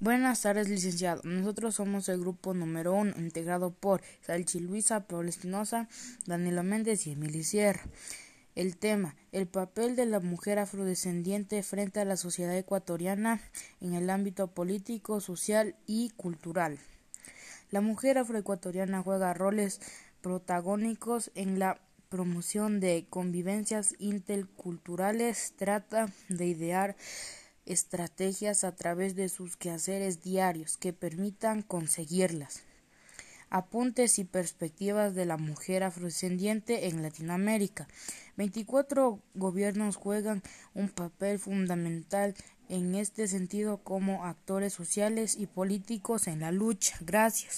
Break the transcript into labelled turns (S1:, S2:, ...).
S1: Buenas tardes, licenciado. Nosotros somos el grupo número uno, integrado por Salchi Luisa, Paula Espinosa, Danilo Méndez y Emily Sierra. El tema, el papel de la mujer afrodescendiente frente a la sociedad ecuatoriana en el ámbito político, social y cultural. La mujer afroecuatoriana juega roles protagónicos en la promoción de convivencias interculturales, trata de idear estrategias a través de sus quehaceres diarios que permitan conseguirlas. Apuntes y perspectivas de la mujer afrodescendiente en Latinoamérica. 24 gobiernos juegan un papel fundamental en este sentido como actores sociales y políticos en la lucha. Gracias.